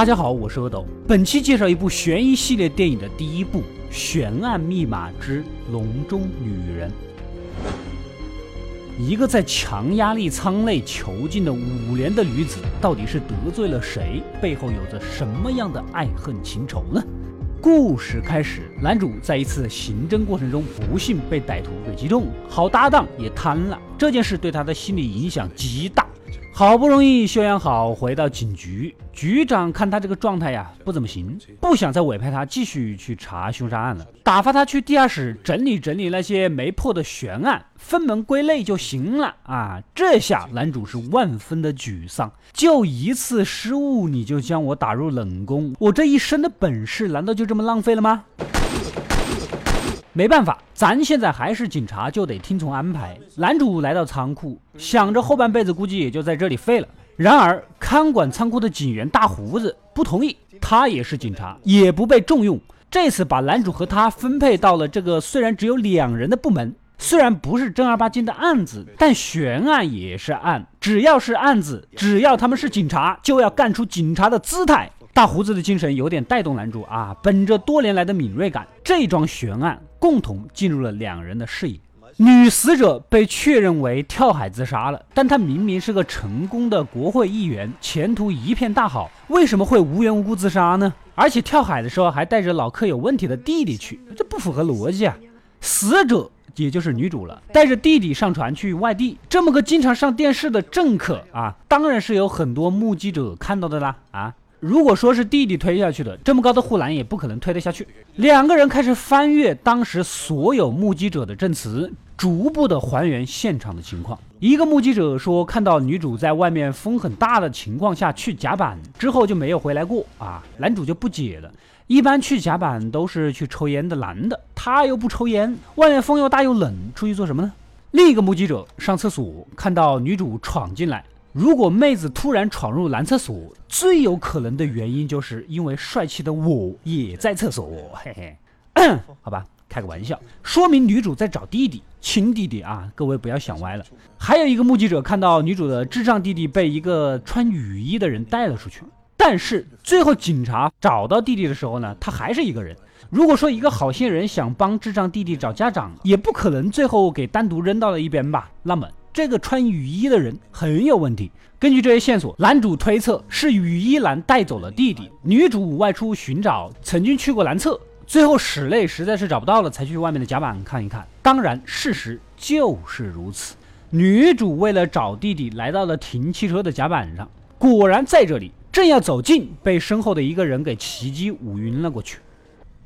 大家好，我是阿斗。本期介绍一部悬疑系列电影的第一部《悬案密码之笼中女人》。一个在强压力舱内囚禁了五年的女子，到底是得罪了谁？背后有着什么样的爱恨情仇呢？故事开始，男主在一次刑侦过程中不幸被歹徒给击中，好搭档也瘫了，这件事对他的心理影响极大。好不容易休养好，回到警局，局长看他这个状态呀，不怎么行，不想再委派他继续去查凶杀案了，打发他去地下室整理整理那些没破的悬案，分门归类就行了啊！这下男主是万分的沮丧，就一次失误你就将我打入冷宫，我这一身的本事难道就这么浪费了吗？没办法，咱现在还是警察，就得听从安排。男主来到仓库，想着后半辈子估计也就在这里废了。然而，看管仓库的警员大胡子不同意，他也是警察，也不被重用。这次把男主和他分配到了这个虽然只有两人的部门，虽然不是正儿八经的案子，但悬案也是案。只要是案子，只要他们是警察，就要干出警察的姿态。大胡子的精神有点带动男主啊，本着多年来的敏锐感，这桩悬案共同进入了两人的视野。女死者被确认为跳海自杀了，但她明明是个成功的国会议员，前途一片大好，为什么会无缘无故自杀呢？而且跳海的时候还带着老克有问题的弟弟去，这不符合逻辑啊！死者也就是女主了，带着弟弟上船去外地，这么个经常上电视的政客啊，当然是有很多目击者看到的啦啊！如果说是弟弟推下去的，这么高的护栏也不可能推得下去。两个人开始翻阅当时所有目击者的证词，逐步的还原现场的情况。一个目击者说，看到女主在外面风很大的情况下去甲板之后就没有回来过啊。男主就不解了，一般去甲板都是去抽烟的男的，他又不抽烟，外面风又大又冷，出去做什么呢？另一个目击者上厕所看到女主闯进来。如果妹子突然闯入男厕所，最有可能的原因就是因为帅气的我也在厕所，嘿嘿，好吧，开个玩笑，说明女主在找弟弟，亲弟弟啊，各位不要想歪了。还有一个目击者看到女主的智障弟弟被一个穿雨衣的人带了出去，但是最后警察找到弟弟的时候呢，他还是一个人。如果说一个好心人想帮智障弟弟找家长，也不可能最后给单独扔到了一边吧？那么。这个穿雨衣的人很有问题。根据这些线索，男主推测是雨衣男带走了弟弟。女主外出寻找，曾经去过男厕，最后室内实在是找不到了，才去外面的甲板看一看。当然，事实就是如此。女主为了找弟弟，来到了停汽车的甲板上，果然在这里，正要走近，被身后的一个人给袭击捂晕了过去。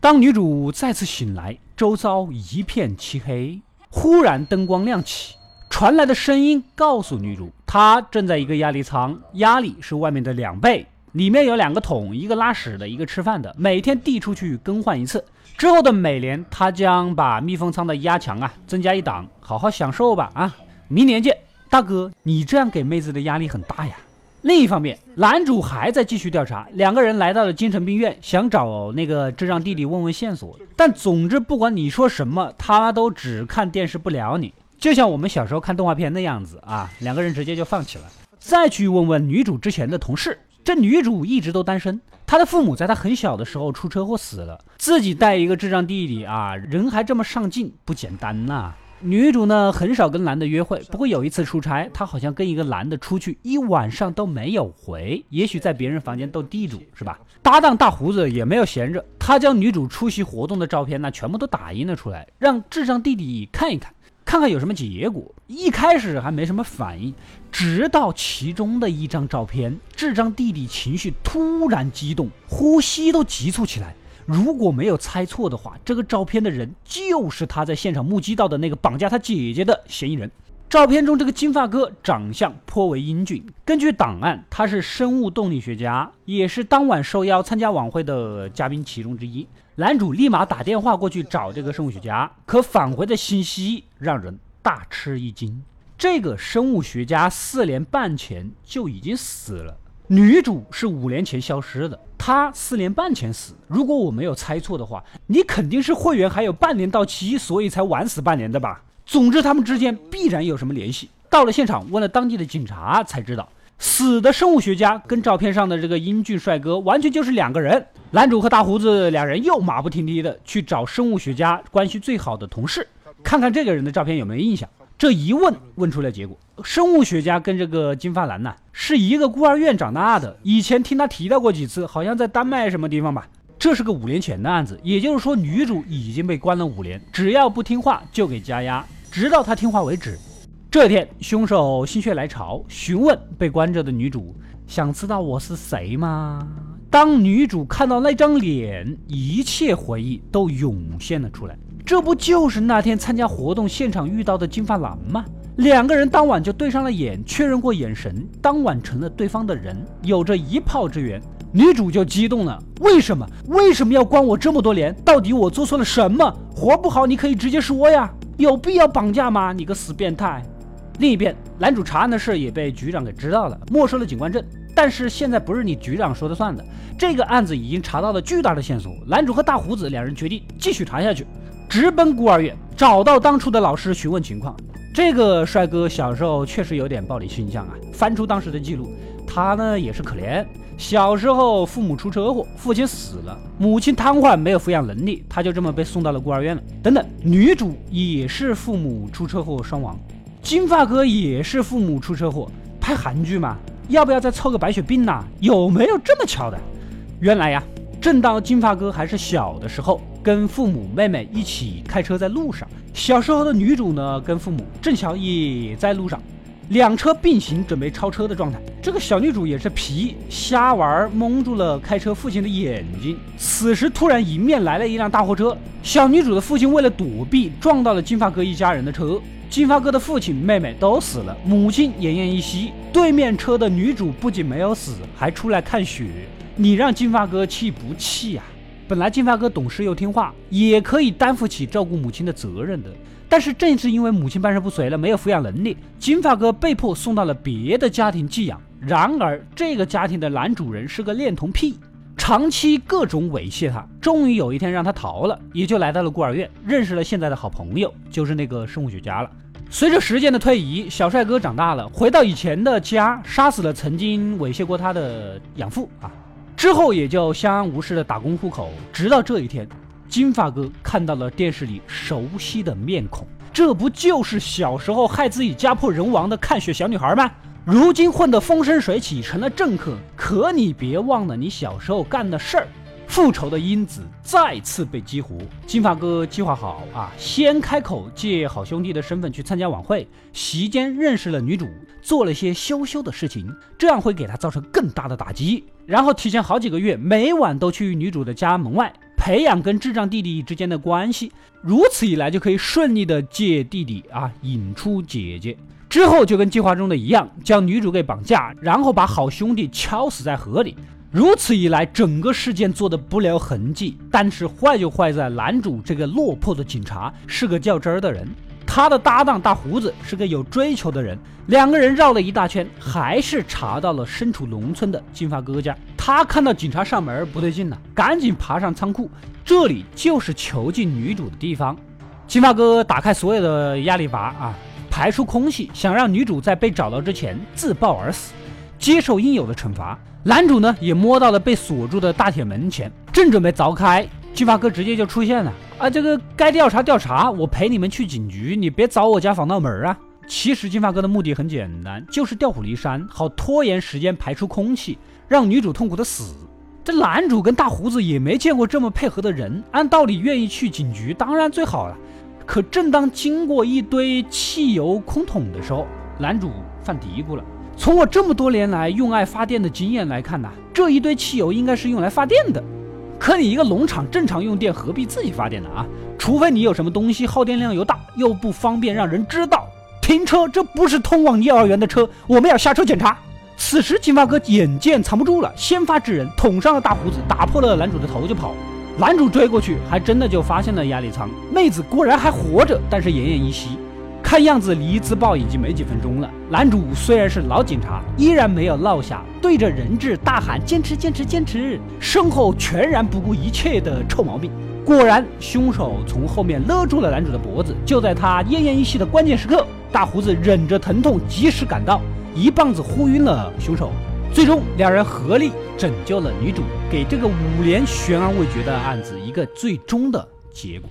当女主再次醒来，周遭一片漆黑，忽然灯光亮起。传来的声音告诉女主，她正在一个压力舱，压力是外面的两倍，里面有两个桶，一个拉屎的，一个吃饭的，每天递出去更换一次。之后的每年，他将把密封舱的压强啊增加一档，好好享受吧啊！明年见，大哥，你这样给妹子的压力很大呀。另一方面，男主还在继续调查，两个人来到了精神病院，想找那个智障弟弟问问线索，但总之不管你说什么，他都只看电视不聊你。就像我们小时候看动画片那样子啊，两个人直接就放弃了。再去问问女主之前的同事，这女主一直都单身，她的父母在她很小的时候出车祸死了，自己带一个智障弟弟啊，人还这么上进，不简单呐。女主呢很少跟男的约会，不过有一次出差，她好像跟一个男的出去一晚上都没有回，也许在别人房间斗地主是吧？搭档大胡子也没有闲着，他将女主出席活动的照片呢全部都打印了出来，让智障弟弟看一看。看看有什么结果。一开始还没什么反应，直到其中的一张照片，智障弟弟情绪突然激动，呼吸都急促起来。如果没有猜错的话，这个照片的人就是他在现场目击到的那个绑架他姐姐的嫌疑人。照片中这个金发哥长相颇为英俊，根据档案，他是生物动力学家，也是当晚受邀参加晚会的嘉宾其中之一。男主立马打电话过去找这个生物学家，可返回的信息让人大吃一惊。这个生物学家四年半前就已经死了，女主是五年前消失的，他四年半前死。如果我没有猜错的话，你肯定是会员还有半年到期，所以才晚死半年的吧？总之，他们之间必然有什么联系。到了现场，问了当地的警察，才知道死的生物学家跟照片上的这个英俊帅哥完全就是两个人。男主和大胡子两人又马不停蹄的去找生物学家关系最好的同事，看看这个人的照片有没有印象。这一问问出来结果，生物学家跟这个金发男呐是一个孤儿院长大的，以前听他提到过几次，好像在丹麦什么地方吧。这是个五年前的案子，也就是说女主已经被关了五年，只要不听话就给加压，直到她听话为止。这天，凶手心血来潮询问被关着的女主：“想知道我是谁吗？”当女主看到那张脸，一切回忆都涌现了出来。这不就是那天参加活动现场遇到的金发男吗？两个人当晚就对上了眼，确认过眼神，当晚成了对方的人，有着一炮之缘。女主就激动了：“为什么？为什么要关我这么多年？到底我做错了什么？活不好你可以直接说呀，有必要绑架吗？你个死变态！”另一边，男主查案的事也被局长给知道了，没收了警官证。但是现在不是你局长说的算的，这个案子已经查到了巨大的线索。男主和大胡子两人决定继续查下去，直奔孤儿院，找到当初的老师询问情况。这个帅哥小时候确实有点暴力倾向啊。翻出当时的记录，他呢也是可怜，小时候父母出车祸，父亲死了，母亲瘫痪，没有抚养能力，他就这么被送到了孤儿院了。等等，女主也是父母出车祸双亡。金发哥也是父母出车祸，拍韩剧嘛？要不要再凑个白血病呐？有没有这么巧的？原来呀，正当金发哥还是小的时候，跟父母、妹妹一起开车在路上。小时候的女主呢，跟父母正巧也在路上，两车并行，准备超车的状态。这个小女主也是皮，瞎玩，蒙住了开车父亲的眼睛。此时突然迎面来了一辆大货车，小女主的父亲为了躲避，撞到了金发哥一家人的车。金发哥的父亲、妹妹都死了，母亲奄奄一息。对面车的女主不仅没有死，还出来看雪。你让金发哥气不气呀？本来金发哥懂事又听话，也可以担负起照顾母亲的责任的。但是正是因为母亲半身不遂了，没有抚养能力，金发哥被迫送到了别的家庭寄养。然而这个家庭的男主人是个恋童癖。长期各种猥亵他，终于有一天让他逃了，也就来到了孤儿院，认识了现在的好朋友，就是那个生物学家了。随着时间的推移，小帅哥长大了，回到以前的家，杀死了曾经猥亵过他的养父啊，之后也就相安无事的打工糊口。直到这一天，金发哥看到了电视里熟悉的面孔，这不就是小时候害自己家破人亡的看雪小女孩吗？如今混得风生水起，成了政客。可你别忘了你小时候干的事儿，复仇的因子再次被激活。金发哥计划好啊，先开口借好兄弟的身份去参加晚会，席间认识了女主，做了些羞羞的事情，这样会给他造成更大的打击。然后提前好几个月，每晚都去女主的家门外培养跟智障弟弟之间的关系，如此一来就可以顺利的借弟弟啊引出姐姐。之后就跟计划中的一样，将女主给绑架，然后把好兄弟敲死在河里。如此一来，整个事件做的不留痕迹。但是坏就坏在男主这个落魄的警察是个较真儿的人，他的搭档大胡子是个有追求的人。两个人绕了一大圈，还是查到了身处农村的金发哥家。他看到警察上门不对劲了，赶紧爬上仓库，这里就是囚禁女主的地方。金发哥打开所有的压力阀啊。排出空气，想让女主在被找到之前自爆而死，接受应有的惩罚。男主呢，也摸到了被锁住的大铁门前，正准备凿开，金发哥直接就出现了。啊，这个该调查调查，我陪你们去警局，你别凿我家防盗门啊！其实金发哥的目的很简单，就是调虎离山，好拖延时间，排出空气，让女主痛苦的死。这男主跟大胡子也没见过这么配合的人，按道理愿意去警局，当然最好了。可正当经过一堆汽油空桶的时候，男主犯嘀咕了。从我这么多年来用爱发电的经验来看呐，这一堆汽油应该是用来发电的。可你一个农场正常用电，何必自己发电呢？啊，除非你有什么东西耗电量又大，又不方便让人知道。停车，这不是通往幼儿园的车，我们要下车检查。此时金发哥眼见藏不住了，先发制人，捅上了大胡子，打破了男主的头就跑。男主追过去，还真的就发现了压力舱，妹子果然还活着，但是奄奄一息。看样子离自爆已经没几分钟了。男主虽然是老警察，依然没有落下，对着人质大喊：“坚持，坚持，坚持！”身后全然不顾一切的臭毛病。果然，凶手从后面勒住了男主的脖子。就在他奄奄一息的关键时刻，大胡子忍着疼痛及时赶到。一棒子呼晕了凶手。最终，两人合力拯救了女主，给这个五年悬而未决的案子一个最终的结果。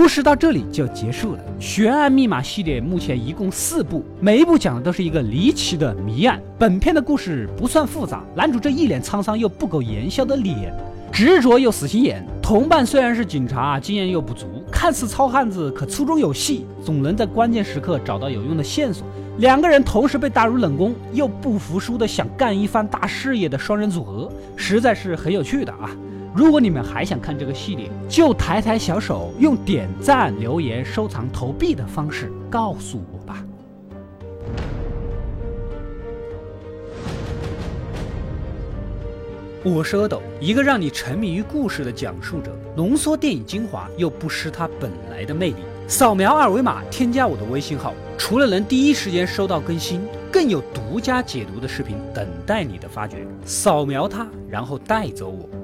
故事到这里就结束了。悬案密码系列目前一共四部，每一部讲的都是一个离奇的谜案。本片的故事不算复杂，男主这一脸沧桑又不苟言笑的脸，执着又死心眼。同伴虽然是警察，经验又不足，看似糙汉子，可粗中有细，总能在关键时刻找到有用的线索。两个人同时被打入冷宫，又不服输的想干一番大事业的双人组合，实在是很有趣的啊！如果你们还想看这个系列，就抬抬小手，用点赞、留言、收藏、投币的方式告诉我吧。我是阿斗，一个让你沉迷于故事的讲述者，浓缩电影精华又不失它本来的魅力。扫描二维码添加我的微信号，除了能第一时间收到更新，更有独家解读的视频等待你的发掘。扫描它，然后带走我。